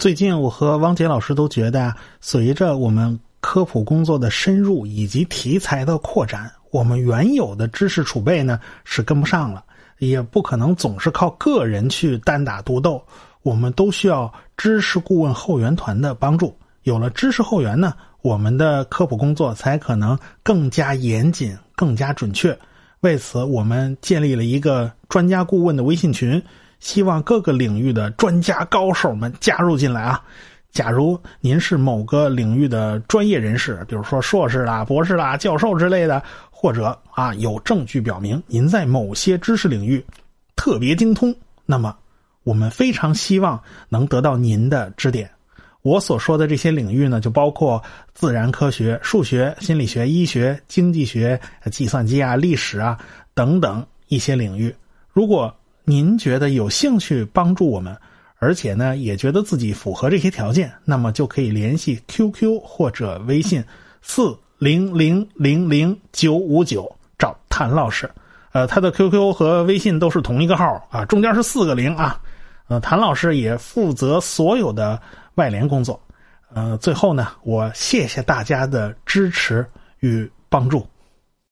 最近我和汪杰老师都觉得，随着我们科普工作的深入以及题材的扩展，我们原有的知识储备呢是跟不上了，也不可能总是靠个人去单打独斗，我们都需要知识顾问后援团的帮助。有了知识后援呢，我们的科普工作才可能更加严谨、更加准确。为此，我们建立了一个专家顾问的微信群，希望各个领域的专家高手们加入进来啊！假如您是某个领域的专业人士，比如说硕士啦、博士啦、教授之类的，或者啊有证据表明您在某些知识领域特别精通，那么我们非常希望能得到您的指点。我所说的这些领域呢，就包括自然科学、数学、心理学、医学、经济学、计算机啊、历史啊等等一些领域。如果您觉得有兴趣帮助我们，而且呢也觉得自己符合这些条件，那么就可以联系 QQ 或者微信四零零零零九五九找谭老师。呃，他的 QQ 和微信都是同一个号啊，中间是四个零啊。呃，谭老师也负责所有的。外联工作，呃，最后呢，我谢谢大家的支持与帮助。